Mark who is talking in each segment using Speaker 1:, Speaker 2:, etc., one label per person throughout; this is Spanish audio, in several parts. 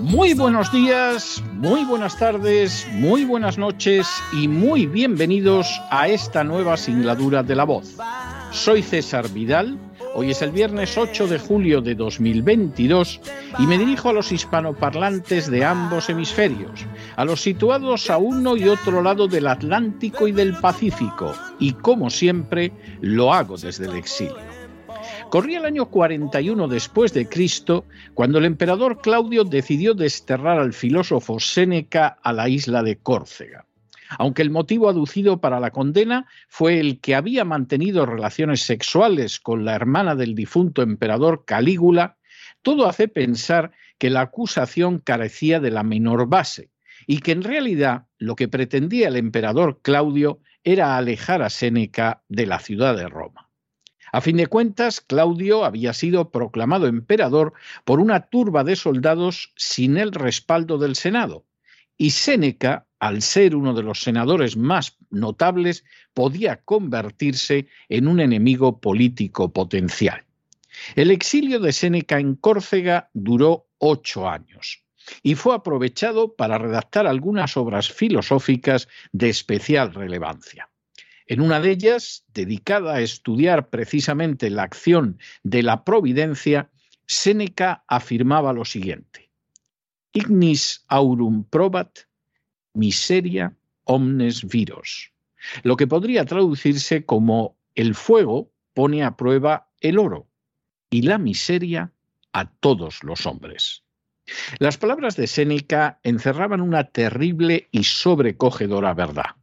Speaker 1: Muy buenos días, muy buenas tardes, muy buenas noches y muy bienvenidos a esta nueva singladura de la voz. Soy César Vidal, hoy es el viernes 8 de julio de 2022 y me dirijo a los hispanoparlantes de ambos hemisferios, a los situados a uno y otro lado del Atlántico y del Pacífico, y como siempre lo hago desde el exilio. Corría el año 41 después de Cristo, cuando el emperador Claudio decidió desterrar al filósofo Séneca a la isla de Córcega. Aunque el motivo aducido para la condena fue el que había mantenido relaciones sexuales con la hermana del difunto emperador Calígula, todo hace pensar que la acusación carecía de la menor base y que en realidad lo que pretendía el emperador Claudio era alejar a Séneca de la ciudad de Roma. A fin de cuentas, Claudio había sido proclamado emperador por una turba de soldados sin el respaldo del Senado, y Séneca, al ser uno de los senadores más notables, podía convertirse en un enemigo político potencial. El exilio de Séneca en Córcega duró ocho años y fue aprovechado para redactar algunas obras filosóficas de especial relevancia. En una de ellas, dedicada a estudiar precisamente la acción de la providencia, Séneca afirmaba lo siguiente: Ignis aurum probat, miseria omnes viros, lo que podría traducirse como el fuego pone a prueba el oro y la miseria a todos los hombres. Las palabras de Séneca encerraban una terrible y sobrecogedora verdad.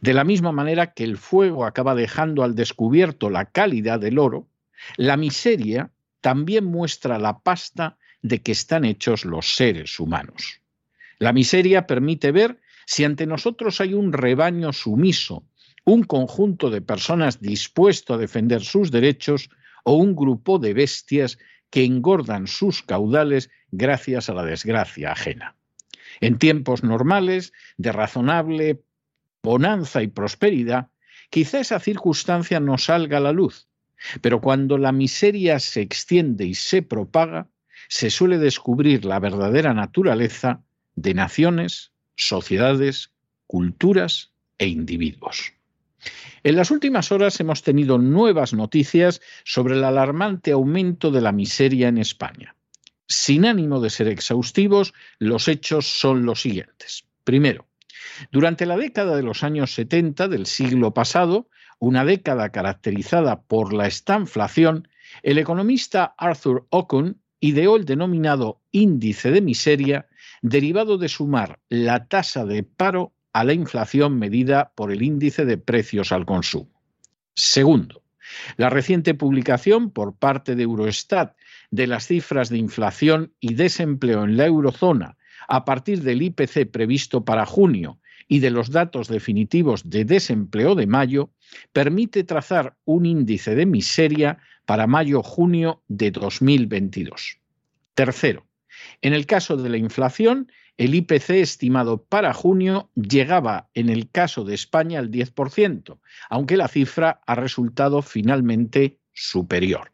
Speaker 1: De la misma manera que el fuego acaba dejando al descubierto la calidad del oro, la miseria también muestra la pasta de que están hechos los seres humanos. La miseria permite ver si ante nosotros hay un rebaño sumiso, un conjunto de personas dispuesto a defender sus derechos o un grupo de bestias que engordan sus caudales gracias a la desgracia ajena. En tiempos normales, de razonable bonanza y prosperidad, quizá esa circunstancia no salga a la luz, pero cuando la miseria se extiende y se propaga, se suele descubrir la verdadera naturaleza de naciones, sociedades, culturas e individuos. En las últimas horas hemos tenido nuevas noticias sobre el alarmante aumento de la miseria en España. Sin ánimo de ser exhaustivos, los hechos son los siguientes. Primero, durante la década de los años 70 del siglo pasado, una década caracterizada por la estanflación, el economista Arthur Ocon ideó el denominado índice de miseria, derivado de sumar la tasa de paro a la inflación medida por el índice de precios al consumo. Segundo, la reciente publicación por parte de Eurostat de las cifras de inflación y desempleo en la eurozona a partir del IPC previsto para junio y de los datos definitivos de desempleo de mayo permite trazar un índice de miseria para mayo-junio de 2022. Tercero, en el caso de la inflación, el IPC estimado para junio llegaba en el caso de España al 10%, aunque la cifra ha resultado finalmente superior.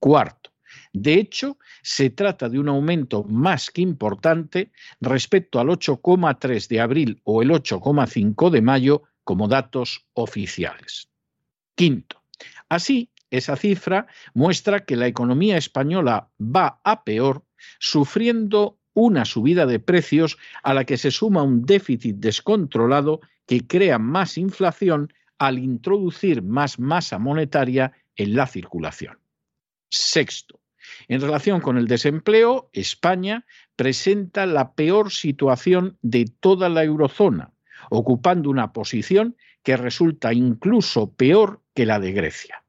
Speaker 1: Cuarto, de hecho, se trata de un aumento más que importante respecto al 8,3 de abril o el 8,5 de mayo como datos oficiales. Quinto, así, esa cifra muestra que la economía española va a peor, sufriendo una subida de precios a la que se suma un déficit descontrolado que crea más inflación al introducir más masa monetaria en la circulación. Sexto, en relación con el desempleo, España presenta la peor situación de toda la eurozona, ocupando una posición que resulta incluso peor que la de Grecia.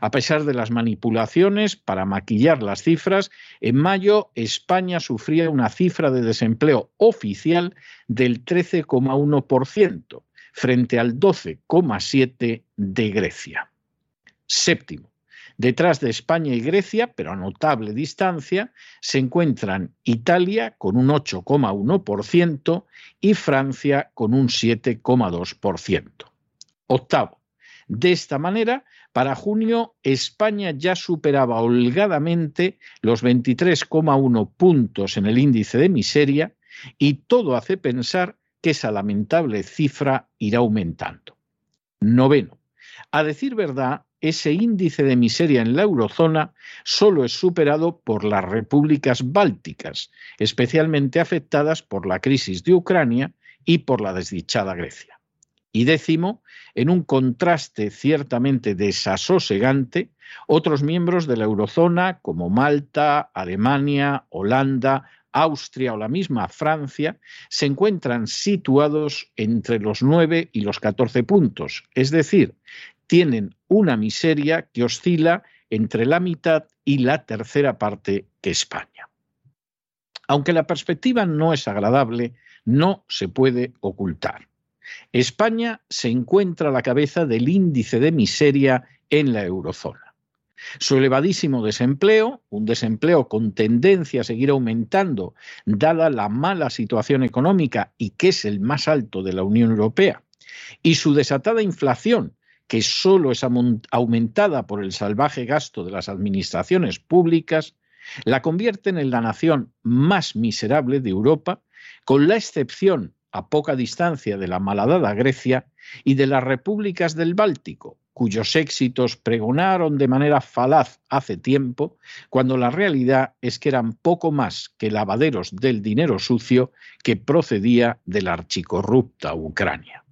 Speaker 1: A pesar de las manipulaciones para maquillar las cifras, en mayo España sufría una cifra de desempleo oficial del 13,1% frente al 12,7% de Grecia. Séptimo. Detrás de España y Grecia, pero a notable distancia, se encuentran Italia con un 8,1% y Francia con un 7,2%. Octavo. De esta manera, para junio, España ya superaba holgadamente los 23,1 puntos en el índice de miseria y todo hace pensar que esa lamentable cifra irá aumentando. Noveno. A decir verdad, ese índice de miseria en la eurozona solo es superado por las repúblicas bálticas, especialmente afectadas por la crisis de Ucrania y por la desdichada Grecia. Y décimo, en un contraste ciertamente desasosegante, otros miembros de la eurozona como Malta, Alemania, Holanda, Austria o la misma Francia se encuentran situados entre los 9 y los 14 puntos, es decir, tienen una miseria que oscila entre la mitad y la tercera parte que España. Aunque la perspectiva no es agradable, no se puede ocultar. España se encuentra a la cabeza del índice de miseria en la eurozona. Su elevadísimo desempleo, un desempleo con tendencia a seguir aumentando, dada la mala situación económica y que es el más alto de la Unión Europea, y su desatada inflación, que solo es aumentada por el salvaje gasto de las administraciones públicas, la convierten en la nación más miserable de Europa, con la excepción a poca distancia de la malhadada Grecia, y de las repúblicas del Báltico, cuyos éxitos pregonaron de manera falaz hace tiempo, cuando la realidad es que eran poco más que lavaderos del dinero sucio que procedía de la archicorrupta Ucrania.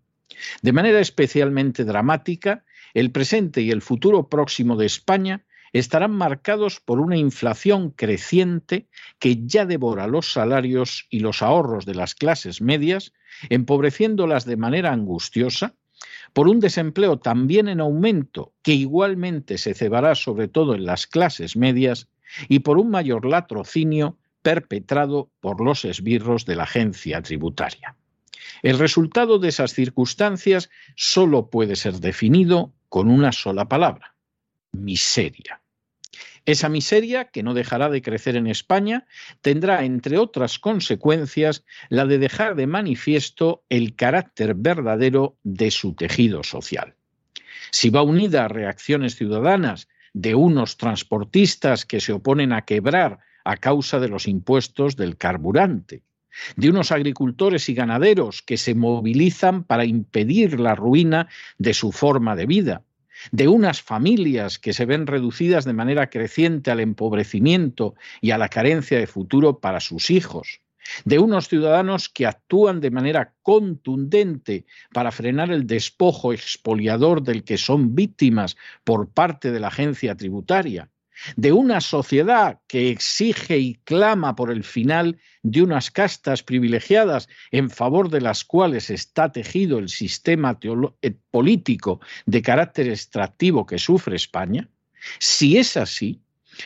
Speaker 1: De manera especialmente dramática, el presente y el futuro próximo de España estarán marcados por una inflación creciente que ya devora los salarios y los ahorros de las clases medias, empobreciéndolas de manera angustiosa, por un desempleo también en aumento, que igualmente se cebará sobre todo en las clases medias, y por un mayor latrocinio perpetrado por los esbirros de la agencia tributaria. El resultado de esas circunstancias solo puede ser definido con una sola palabra, miseria. Esa miseria, que no dejará de crecer en España, tendrá, entre otras consecuencias, la de dejar de manifiesto el carácter verdadero de su tejido social. Si va unida a reacciones ciudadanas de unos transportistas que se oponen a quebrar a causa de los impuestos del carburante, de unos agricultores y ganaderos que se movilizan para impedir la ruina de su forma de vida, de unas familias que se ven reducidas de manera creciente al empobrecimiento y a la carencia de futuro para sus hijos, de unos ciudadanos que actúan de manera contundente para frenar el despojo expoliador del que son víctimas por parte de la agencia tributaria, de una sociedad que exige y clama por el final de unas castas privilegiadas en favor de las cuales está tejido el sistema eh, político de carácter extractivo que sufre España? Si es así,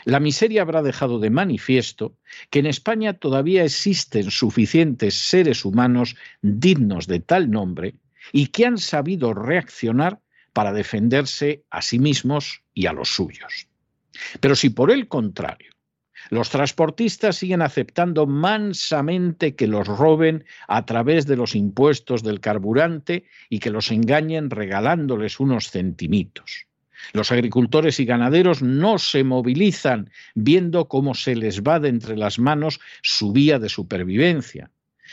Speaker 1: la miseria habrá dejado de manifiesto que en España todavía existen suficientes seres humanos dignos de tal nombre y que han sabido reaccionar para defenderse a sí mismos y a los suyos. Pero si por el contrario los transportistas siguen aceptando mansamente que los roben a través de los impuestos del carburante y que los engañen regalándoles unos centimitos. Los agricultores y ganaderos no se movilizan viendo cómo se les va de entre las manos su vía de supervivencia.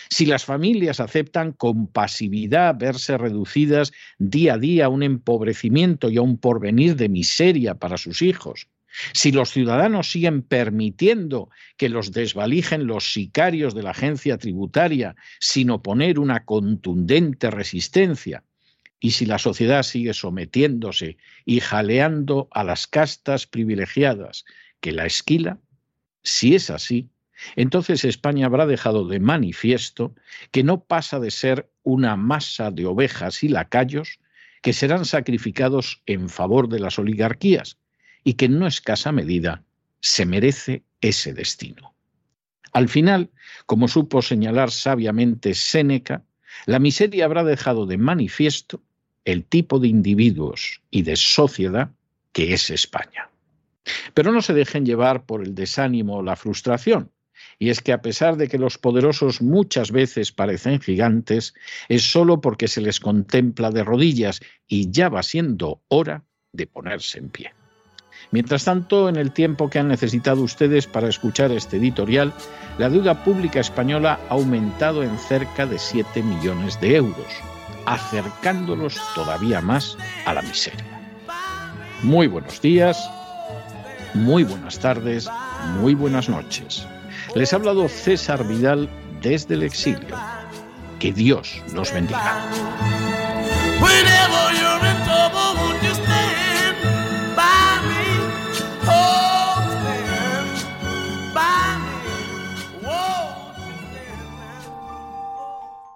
Speaker 1: Si las familias aceptan con pasividad verse reducidas día a día a un empobrecimiento y a un porvenir de miseria para sus hijos, si los ciudadanos siguen permitiendo que los desvalijen los sicarios de la agencia tributaria sin oponer una contundente resistencia, y si la sociedad sigue sometiéndose y jaleando a las castas privilegiadas que la esquila, si es así, entonces España habrá dejado de manifiesto que no pasa de ser una masa de ovejas y lacayos que serán sacrificados en favor de las oligarquías, y que en no escasa medida se merece ese destino. Al final, como supo señalar sabiamente Séneca, la miseria habrá dejado de manifiesto el tipo de individuos y de sociedad que es España. Pero no se dejen llevar por el desánimo o la frustración. Y es que a pesar de que los poderosos muchas veces parecen gigantes, es solo porque se les contempla de rodillas y ya va siendo hora de ponerse en pie. Mientras tanto, en el tiempo que han necesitado ustedes para escuchar este editorial, la deuda pública española ha aumentado en cerca de 7 millones de euros, acercándolos todavía más a la miseria. Muy buenos días, muy buenas tardes, muy buenas noches. Les ha hablado César Vidal desde el exilio. Que Dios los bendiga.